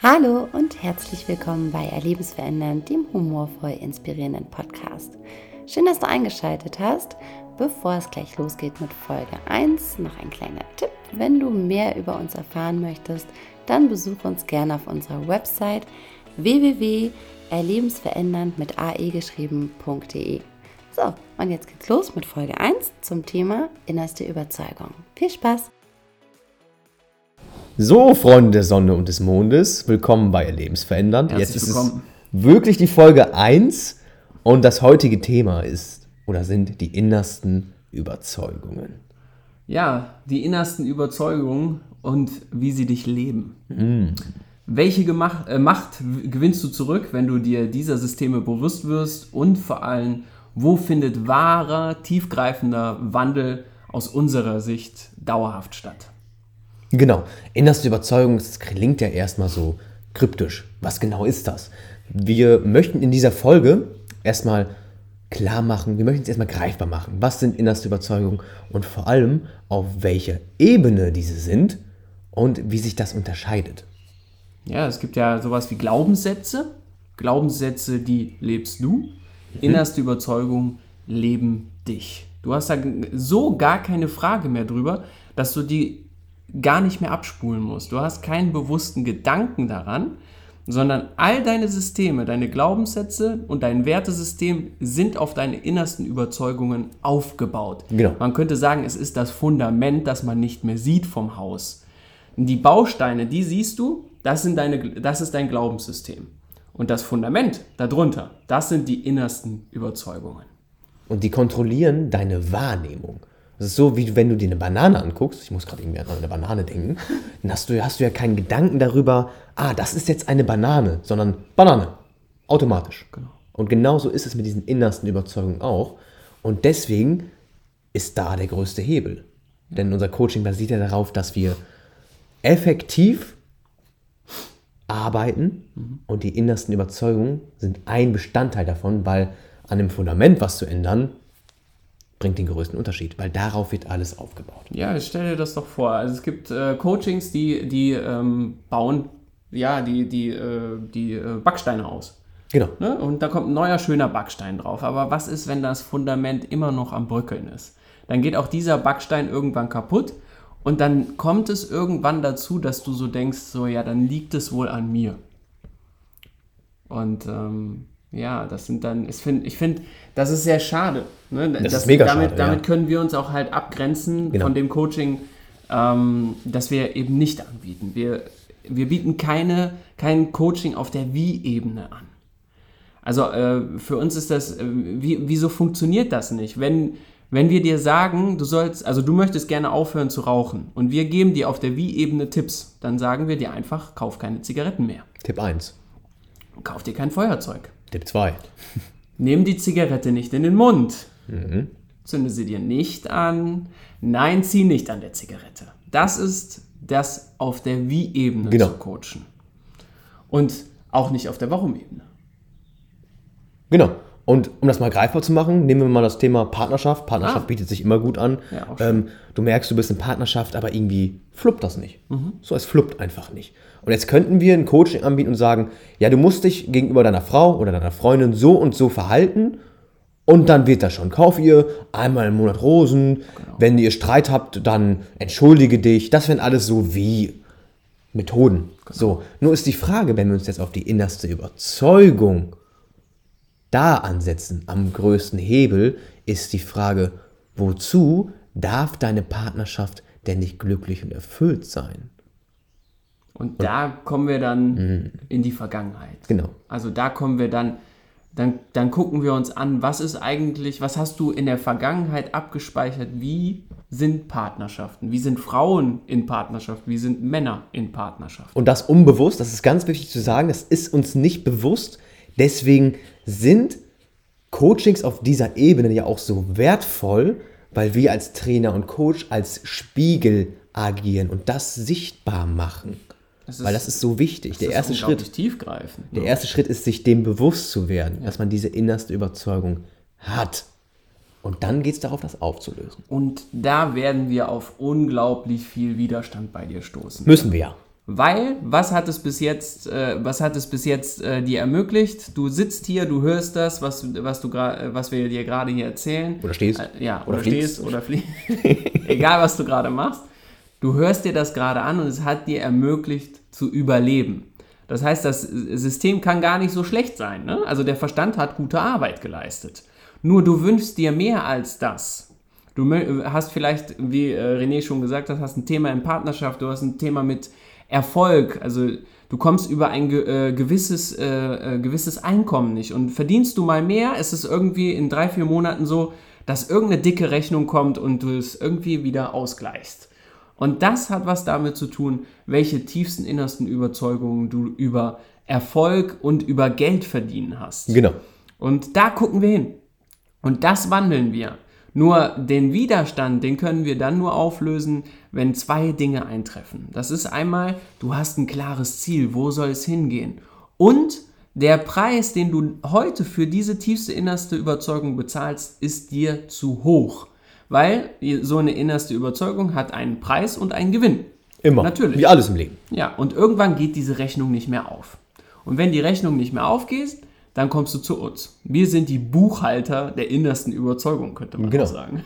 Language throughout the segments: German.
Hallo und herzlich willkommen bei Erlebensverändern, dem humorvoll inspirierenden Podcast. Schön, dass du eingeschaltet hast. Bevor es gleich losgeht mit Folge 1, noch ein kleiner Tipp. Wenn du mehr über uns erfahren möchtest, dann besuche uns gerne auf unserer Website www.erlebensverändernd mit ae geschrieben.de. So, und jetzt geht's los mit Folge 1 zum Thema innerste Überzeugung. Viel Spaß! So, Freunde der Sonne und des Mondes, willkommen bei Erlebensverändernd. Herzlich Jetzt ist willkommen. es wirklich die Folge 1 und das heutige Thema ist oder sind die innersten Überzeugungen. Ja, die innersten Überzeugungen und wie sie dich leben. Welche Gemach äh, Macht gewinnst du zurück, wenn du dir dieser Systeme bewusst wirst und vor allem, wo findet wahrer, tiefgreifender Wandel aus unserer Sicht dauerhaft statt? Genau, innerste Überzeugung, das klingt ja erstmal so kryptisch. Was genau ist das? Wir möchten in dieser Folge erstmal klar machen, wir möchten es erstmal greifbar machen. Was sind innerste Überzeugungen und vor allem auf welcher Ebene diese sind und wie sich das unterscheidet. Ja, es gibt ja sowas wie Glaubenssätze. Glaubenssätze, die lebst du. Innerste Überzeugung leben dich. Du hast da so gar keine Frage mehr drüber, dass du die gar nicht mehr abspulen musst. Du hast keinen bewussten Gedanken daran, sondern all deine Systeme, deine Glaubenssätze und dein Wertesystem sind auf deine innersten Überzeugungen aufgebaut. Genau. Man könnte sagen, es ist das Fundament, das man nicht mehr sieht vom Haus. Die Bausteine, die siehst du, das, sind deine, das ist dein Glaubenssystem. Und das Fundament darunter, das sind die innersten Überzeugungen. Und die kontrollieren deine Wahrnehmung. Das ist so, wie wenn du dir eine Banane anguckst. Ich muss gerade irgendwie an eine Banane denken. Dann hast du, hast du ja keinen Gedanken darüber, ah, das ist jetzt eine Banane, sondern Banane. Automatisch. Genau. Und genauso ist es mit diesen innersten Überzeugungen auch. Und deswegen ist da der größte Hebel. Denn unser Coaching basiert ja darauf, dass wir effektiv arbeiten und die innersten Überzeugungen sind ein Bestandteil davon, weil an dem Fundament was zu ändern, bringt den größten Unterschied, weil darauf wird alles aufgebaut. Ja, stell dir das doch vor. Also es gibt äh, Coachings, die, die ähm, bauen ja, die, die, äh, die äh, Backsteine aus. Genau. Ne? Und da kommt ein neuer, schöner Backstein drauf. Aber was ist, wenn das Fundament immer noch am Bröckeln ist? Dann geht auch dieser Backstein irgendwann kaputt und dann kommt es irgendwann dazu, dass du so denkst, so ja, dann liegt es wohl an mir. Und ähm, ja, das sind dann, ich finde, ich find, das ist sehr schade. Ne? Das ist mega damit, schade, ja. Damit können wir uns auch halt abgrenzen Genau. von dem Coaching, ähm, das wir eben nicht anbieten. Wir, wir bieten keine, kein Coaching auf der Wie-Ebene an. Also äh, für uns ist das, äh, wie, wieso funktioniert das nicht? Wenn, wenn wir dir sagen, du sollst, also du möchtest gerne aufhören zu rauchen und wir geben dir auf der Wie-Ebene Tipps, dann sagen wir dir einfach, kauf keine Zigaretten mehr. Tipp 1. Kauf dir kein Feuerzeug. Tipp 2. Nimm die Zigarette nicht in den Mund. Zünde sie dir nicht an. Nein, zieh nicht an der Zigarette. Das ist das auf der Wie-Ebene Genau. zu coachen. Und auch nicht auf der Warum-Ebene. Genau. Und um das mal greifbar zu machen, nehmen wir mal das Thema Partnerschaft. Partnerschaft Ah. bietet sich immer gut an. Ja, ähm, du merkst, du bist in Partnerschaft, aber irgendwie fluppt das nicht. So, es fluppt einfach nicht. Und jetzt könnten wir ein Coaching anbieten und sagen, ja, du musst dich gegenüber deiner Frau oder deiner Freundin so und so verhalten und dann wird das schon. Kauf ihr einmal im Monat Rosen. Wenn ihr Streit habt, dann entschuldige dich. Das wären alles so wie Methoden. So, nur ist die Frage, wenn wir uns jetzt auf die innerste Überzeugung da ansetzen, am größten Hebel, ist die Frage, wozu darf deine Partnerschaft denn nicht glücklich und erfüllt sein? Und da kommen wir dann in die Vergangenheit. Genau. Also da kommen wir dann, dann, dann gucken wir uns an, was ist eigentlich, was hast du in der Vergangenheit abgespeichert? Wie sind Partnerschaften? Wie sind Frauen in Partnerschaft? Wie sind Männer in Partnerschaft? Und das unbewusst, das ist ganz wichtig zu sagen, das ist uns nicht bewusst. Deswegen sind Coachings auf dieser Ebene ja auch so wertvoll, weil wir als Trainer und Coach als Spiegel agieren und das sichtbar machen. Das weil das ist so wichtig. Der erste Schritt. tiefgreifend. Der erste Schritt ist, sich dem bewusst zu werden, dass man diese innerste Überzeugung hat. Und dann geht es darauf, das aufzulösen. Und da werden wir auf unglaublich viel Widerstand bei dir stoßen. Müssen wir ja. Weil, was hat es bis jetzt, äh, was hat es bis jetzt äh, dir ermöglicht? Du sitzt hier, du hörst das, was, was, du was wir dir gerade hier erzählen. Oder stehst. Äh, ja, Oder oder, stehst oder fliegst. Egal, was du gerade machst. Du hörst dir das gerade an und es hat dir ermöglicht zu überleben. Das heißt, das System kann gar nicht so schlecht sein. Ne? Also der Verstand hat gute Arbeit geleistet. Nur du wünschst dir mehr als das. Du hast vielleicht, wie äh, René schon gesagt hat, hast ein Thema in Partnerschaft, du hast ein Thema mit Erfolg. Also du kommst über ein äh, gewisses, äh, äh, gewisses Einkommen nicht. Und verdienst du mal mehr, ist es irgendwie in drei, vier Monaten so, dass irgendeine dicke Rechnung kommt und du es irgendwie wieder ausgleichst. Und das hat was damit zu tun, welche tiefsten innersten Überzeugungen du über Erfolg und über Geld verdienen hast. Genau. Und da gucken wir hin. Und das wandeln wir. Nur den Widerstand, den können wir dann nur auflösen, wenn zwei Dinge eintreffen. Das ist einmal, du hast ein klares Ziel, wo soll es hingehen? Und der Preis, den du heute für diese tiefste innerste Überzeugung bezahlst, ist dir zu hoch. Weil so eine innerste Überzeugung hat einen Preis und einen Gewinn. Immer. Natürlich. Wie alles im Leben. Ja, und irgendwann geht diese Rechnung nicht mehr auf. Und wenn die Rechnung nicht mehr aufgeht, dann kommst du zu uns. Wir sind die Buchhalter der innersten Überzeugung, könnte man Genau. sagen.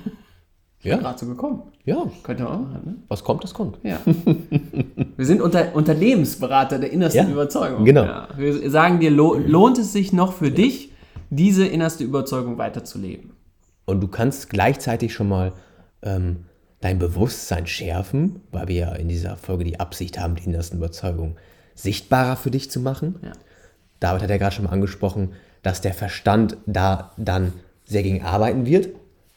Ja. Gerade so gekommen. Ja. Könnte man auch machen, ne? Was kommt, das kommt. Ja. Wir sind unter, Unternehmensberater der innersten Ja, Überzeugung. genau. Ja. Wir sagen dir, lo lohnt es sich noch für dich, diese innerste Überzeugung weiterzuleben? Und du kannst gleichzeitig schon mal ähm, dein Bewusstsein schärfen, weil wir ja in dieser Folge die Absicht haben, die innersten Überzeugungen sichtbarer für dich zu machen. Ja. David hat ja gerade schon mal angesprochen, dass der Verstand da dann sehr gegen arbeiten wird.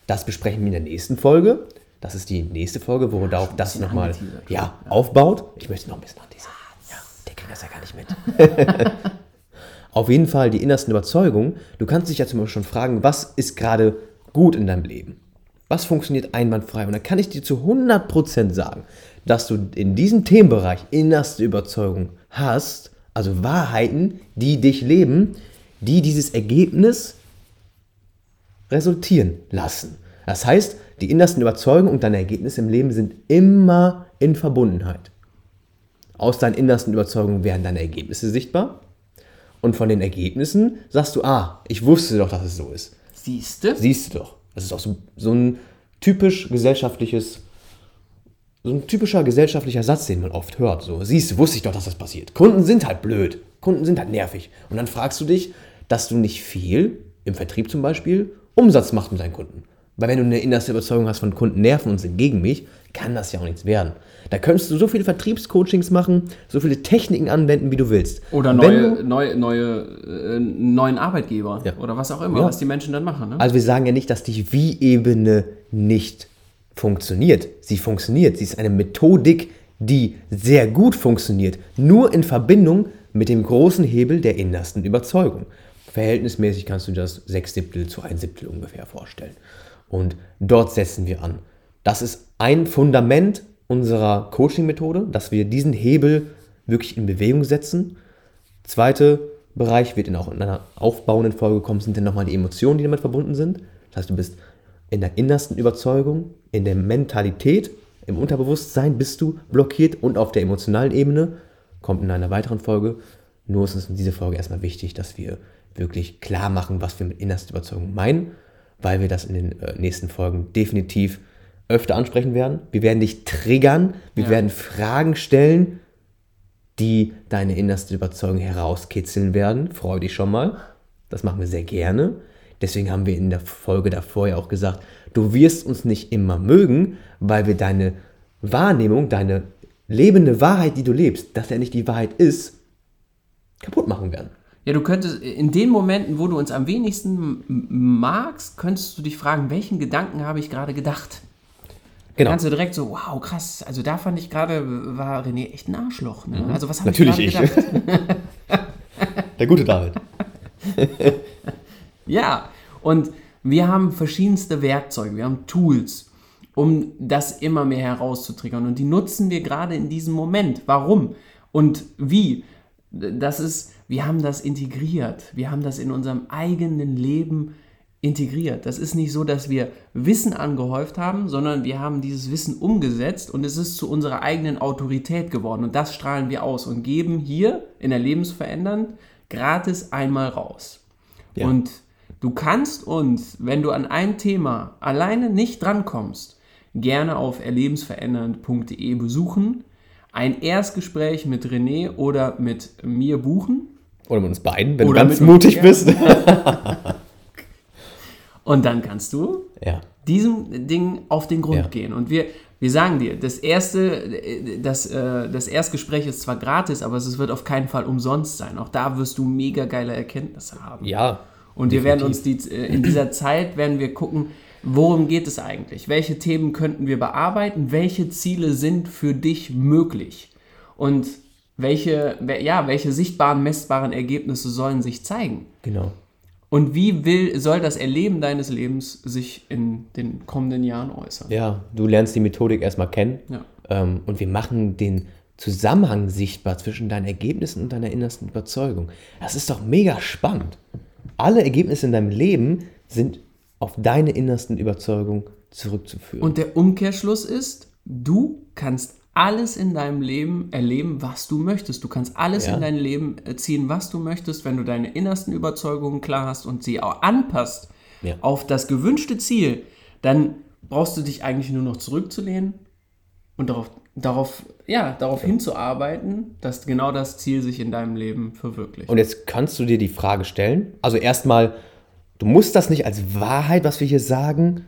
Das besprechen wir in der nächsten Folge. Das ist die nächste Folge, wo darauf das nochmal angeteasert. ja, aufbaut. Ich möchte noch ein bisschen anteasern. Ja, der kriegt das ja gar nicht mit. Auf jeden Fall die innersten Überzeugungen. Du kannst dich ja zum Beispiel schon fragen, was ist gerade gut in deinem Leben? Was funktioniert einwandfrei? Und dann kann ich dir zu 100% sagen, dass du in diesem Themenbereich innerste Überzeugung hast, also Wahrheiten, die dich leben, die dieses Ergebnis resultieren lassen. Das heißt, die innersten Überzeugungen und deine Ergebnisse im Leben sind immer in Verbundenheit. Aus deinen innersten Überzeugungen werden deine Ergebnisse sichtbar. Und von den Ergebnissen sagst du, ah, ich wusste doch, dass es so ist. Siehste? Siehst du doch. Das ist auch so, so ein typisch gesellschaftliches, so ein typischer gesellschaftlicher Satz, den man oft hört. So, siehst du, wusste ich doch, dass das passiert. Kunden sind halt blöd. Kunden sind halt nervig. Und dann fragst du dich, dass du nicht viel, im Vertrieb zum Beispiel, Umsatz machst mit deinen Kunden. Weil wenn du eine innerste Überzeugung hast von Kunden nerven und sind gegen mich, kann das ja auch nichts werden. Da könntest du so viele Vertriebscoachings machen, so viele Techniken anwenden, wie du willst. Oder neue, du- neue, neue, äh, neuen Arbeitgeber. Ja. Oder was auch immer, Ja. was die Menschen dann machen. Ne? Also wir sagen ja nicht, dass die Wie-Ebene nicht funktioniert. Sie funktioniert. Sie ist eine Methodik, die sehr gut funktioniert. Nur in Verbindung mit dem großen Hebel der innersten Überzeugung. Verhältnismäßig kannst du das sechs Siebtel zu ein Siebtel ungefähr vorstellen. Und dort setzen wir an. Das ist ein Fundament unserer Coaching-Methode, dass wir diesen Hebel wirklich in Bewegung setzen. Zweiter Bereich wird in auch in einer aufbauenden Folge kommen, sind dann nochmal die Emotionen, die damit verbunden sind. Das heißt, du bist in der innersten Überzeugung, in der Mentalität, im Unterbewusstsein bist du blockiert und auf der emotionalen Ebene kommt in einer weiteren Folge. Nur ist es in dieser Folge erstmal wichtig, dass wir wirklich klar machen, was wir mit innerster Überzeugung meinen, weil wir das in den äh, nächsten Folgen definitiv öfter ansprechen werden. Wir werden dich triggern, wir Ja. werden Fragen stellen, die deine innerste Überzeugung herauskitzeln werden. Freu dich schon mal. Das machen wir sehr gerne. Deswegen haben wir in der Folge davor ja auch gesagt, du wirst uns nicht immer mögen, weil wir deine Wahrnehmung, deine lebende Wahrheit, die du lebst, dass er nicht die Wahrheit ist, kaputt machen werden. Ja, du könntest in den Momenten, wo du uns am wenigsten magst, könntest du dich fragen, welchen Gedanken habe ich gerade gedacht? Genau. Kannst du direkt so, wow, krass, also da fand ich gerade, war René echt ein Arschloch. Ne? Also was habe Mhm. Natürlich ich gerade ich. gedacht? Der gute David. Ja, und wir haben verschiedenste Werkzeuge, wir haben Tools, um das immer mehr herauszutriggern. Und die nutzen wir gerade in diesem Moment. Warum und wie? Das ist, wir haben das integriert. Wir haben das in unserem eigenen Leben integriert. Das ist nicht so, dass wir Wissen angehäuft haben, sondern wir haben dieses Wissen umgesetzt und es ist zu unserer eigenen Autorität geworden. Und das strahlen wir aus und geben hier in der Lebensverändernd gratis einmal raus. Ja. Und du kannst uns, wenn du an ein Thema alleine nicht drankommst, gerne auf erlebensverändernd.de besuchen, ein Erstgespräch mit René oder mit mir buchen Oder mit uns beiden, wenn Oder du ganz mutig bist. und dann kannst du ja. diesem Ding auf den Grund Ja. gehen. Und wir, wir sagen dir, das erste, das, äh, das Erstgespräch ist zwar gratis, aber es wird auf keinen Fall umsonst sein. Auch da wirst du mega geile Erkenntnisse haben. Ja. Und wir werden uns die, äh, in dieser Zeit werden wir gucken, worum geht es eigentlich? Welche Themen könnten wir bearbeiten? Welche Ziele sind für dich möglich? Und welche, we- ja, welche sichtbaren, messbaren Ergebnisse sollen sich zeigen? Genau. Und wie will, soll das Erleben deines Lebens sich in den kommenden Jahren äußern? Ja, du lernst die Methodik erstmal kennen. Ja. Ähm, und wir machen den Zusammenhang sichtbar zwischen deinen Ergebnissen und deiner innersten Überzeugung. Das ist doch mega spannend. Alle Ergebnisse in deinem Leben sind auf deine innersten Überzeugungen zurückzuführen. Und der Umkehrschluss ist, du kannst alles in deinem Leben erleben, was du möchtest. Du kannst alles Ja. in dein Leben ziehen, was du möchtest, wenn du deine innersten Überzeugungen klar hast und sie auch anpasst Ja. auf das gewünschte Ziel, dann brauchst du dich eigentlich nur noch zurückzulehnen und darauf, darauf, ja, darauf hinzuarbeiten, dass genau das Ziel sich in deinem Leben verwirklicht. Und jetzt kannst du dir die Frage stellen, also erstmal, du musst das nicht als Wahrheit, was wir hier sagen,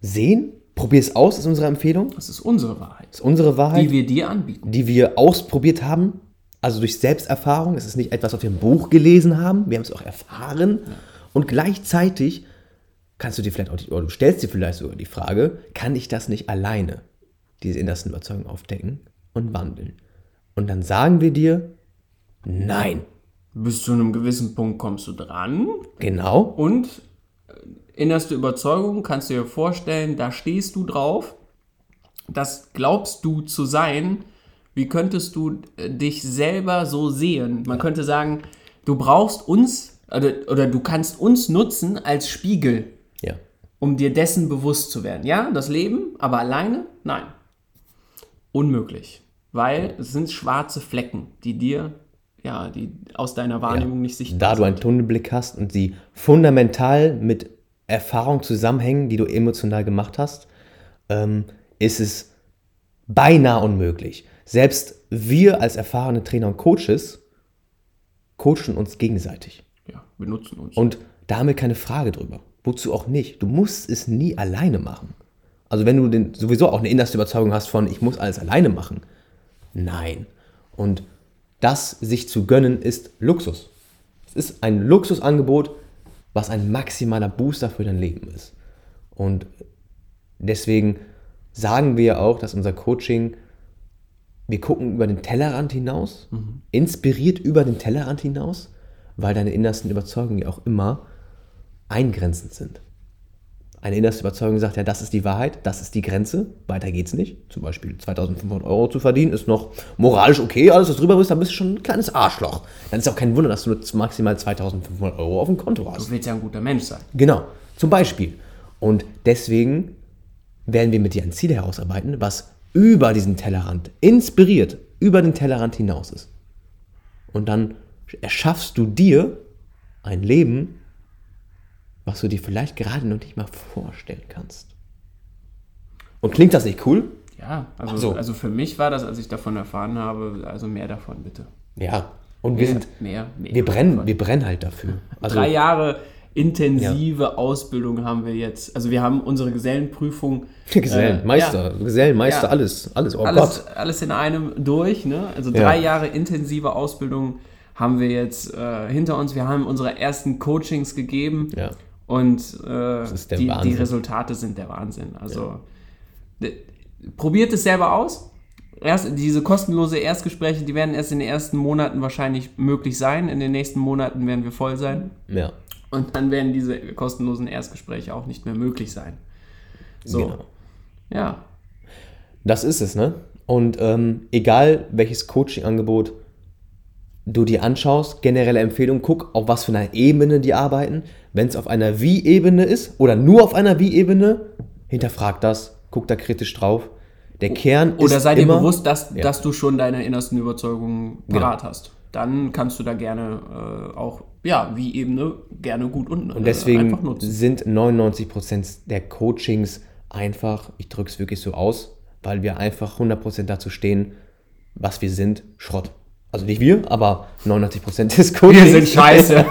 sehen. Probier es aus, ist unsere Empfehlung. das ist unsere Wahrheit, Das ist unsere Wahrheit, die wir dir anbieten. die wir ausprobiert haben. Also durch Selbsterfahrung. Es ist nicht etwas, was wir im Buch gelesen haben. Wir haben es auch erfahren. Und gleichzeitig kannst du dir vielleicht auch, die, oder du stellst dir vielleicht sogar die Frage, kann ich das nicht alleine, diese innersten Überzeugungen aufdecken und wandeln? Und dann sagen wir dir, nein. Bis zu einem gewissen Punkt kommst du dran Genau. Und äh, innerste Überzeugung kannst du dir vorstellen, da stehst du drauf, das glaubst du zu sein. Wie könntest du äh, dich selber so sehen? Man könnte sagen, du brauchst uns oder, oder du kannst uns nutzen als Spiegel, Ja. um dir dessen bewusst zu werden. Ja, das Leben, aber alleine? Nein. Unmöglich. Weil es sind schwarze Flecken, die dir, ja, die aus deiner Wahrnehmung nicht sichtbar Da du einen Tunnelblick hast und sie fundamental mit Erfahrung zusammenhängen, die du emotional gemacht hast, ähm, ist es beinahe unmöglich. Selbst wir als erfahrene Trainer und Coaches coachen uns gegenseitig. Ja, wir nutzen uns. Und da haben wir keine Frage drüber. Wozu auch nicht? Du musst es nie alleine machen. Also wenn du den, sowieso auch eine innerste Überzeugung hast von, ich muss alles alleine machen. Nein. Und das sich zu gönnen ist Luxus. Es ist ein Luxusangebot, was ein maximaler Booster für dein Leben ist. Und deswegen sagen wir auch, dass unser Coaching, wir gucken über den Tellerrand hinaus, inspiriert über den Tellerrand hinaus, weil deine innersten Überzeugungen ja auch immer eingrenzend sind. Eine innerste Überzeugung sagt ja, das ist die Wahrheit, das ist die Grenze, weiter geht's nicht. Zum Beispiel 2500 Euro zu verdienen ist noch moralisch okay, alles was drüber ist, dann bist du schon ein kleines Arschloch. Dann ist auch kein Wunder, dass du nur maximal 2500 Euro auf dem Konto hast. Du willst ja ein guter Mensch sein. Genau, zum Beispiel. Und deswegen werden wir mit dir ein Ziel herausarbeiten, was über diesen Tellerrand, inspiriert, über den Tellerrand hinaus ist. Und dann erschaffst du dir ein Leben, was du dir vielleicht gerade noch nicht mal vorstellen kannst. Und klingt das nicht cool? Ja, also, so. also für mich war das, als ich davon erfahren habe, also mehr davon bitte. Ja. Und wir sind, mehr, mehr. wir brennen, davon. wir brennen halt dafür. Also, Drei Jahre intensive Ausbildung haben wir jetzt. Also wir haben unsere Gesellenprüfung. Gesellen, äh, Meister, ja, Gesellenmeister, Ja. alles, alles, oh alles, Gott. alles in einem durch. Ne? Also Ja. drei Jahre intensive Ausbildung haben wir jetzt äh, hinter uns. Wir haben unsere ersten Coachings gegeben. Ja. Und äh, die, die. Resultate sind der Wahnsinn. Also d- probiert es selber aus. Erst, diese kostenlose Erstgespräche, die werden erst in den ersten Monaten wahrscheinlich möglich sein. In den nächsten Monaten werden wir voll sein. Ja, Und dann werden diese kostenlosen Erstgespräche auch nicht mehr möglich sein. So. genau. Ja. Das ist es, ne? Und ähm, egal welches Coaching-Angebot du dir anschaust, generelle Empfehlung, guck, auf was für einer Ebene die arbeiten. Wenn es auf einer Wie-Ebene ist oder nur auf einer Wie-Ebene, hinterfrag das, guck da kritisch drauf. Der Kern ist Oder sei dir immer, bewusst, dass, Ja. dass du schon deine innersten Überzeugungen parat Genau. hast. Dann kannst du da gerne äh, auch, ja, wie Ebene, gerne gut und, Und deswegen einfach nutzen. sind 99% der Coachings einfach, ich drücke es wirklich so aus, weil wir einfach 100% dazu stehen, was wir sind, Schrott. Also nicht wir, aber 99% des Coachings. Wir sind scheiße.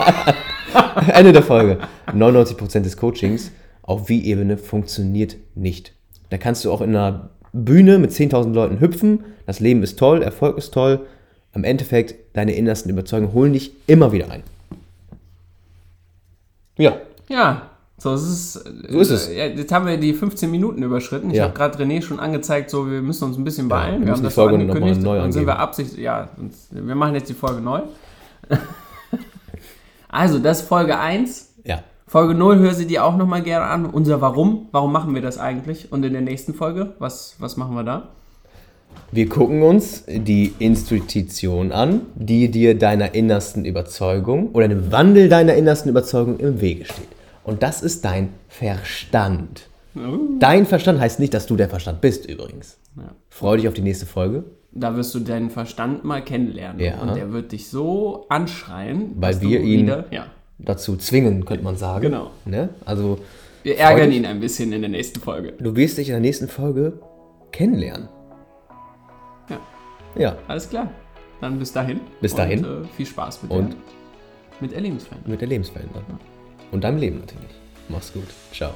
Ende der Folge. 99% des Coachings auf Wie-Ebene funktioniert nicht. Da kannst du auch in einer Bühne mit 10.000 Leuten hüpfen. Das Leben ist toll, Erfolg ist toll. Am Endeffekt, deine innersten Überzeugungen holen dich immer wieder ein. Ja, Ja, so ist es. So ist es. Ja, jetzt haben wir die 15 Minuten überschritten. Ich Ja. habe gerade René schon angezeigt, so wir müssen uns ein bisschen wir beeilen. müssen haben die das Folge noch mal angekündigt. neu Dann sind wir absichtlich. Ja, wir machen jetzt die Folge neu. also, das ist Folge 1. ja. Folge 0 hör sie dir auch nochmal gerne an. Unser Warum. Warum machen wir das eigentlich? Und in der nächsten Folge, was, was machen wir da? Wir gucken uns die Institution an, die dir deiner innersten Überzeugung oder dem Wandel deiner innersten Überzeugung im Wege steht. Und das ist dein Verstand. Dein Verstand heißt nicht, dass du der Verstand bist übrigens. Ja. Freu dich auf die nächste Folge, Da wirst du deinen Verstand mal kennenlernen. Ja. Und der wird dich so anschreien, Weil dass wir ihn- wieder, ja. dazu zwingen, könnte man sagen. Genau. Ne? Also Wir ärgern dich. ihn ein bisschen in der nächsten Folge. du wirst dich in der nächsten Folge kennenlernen. Ja. Ja, Alles klar. Dann bis dahin. Bis dahin. Und äh, viel Spaß mit, Und? der, mit Erlebensfan. mit der Lebensveränderung. Und deinem Leben natürlich. Mach's gut. Ciao.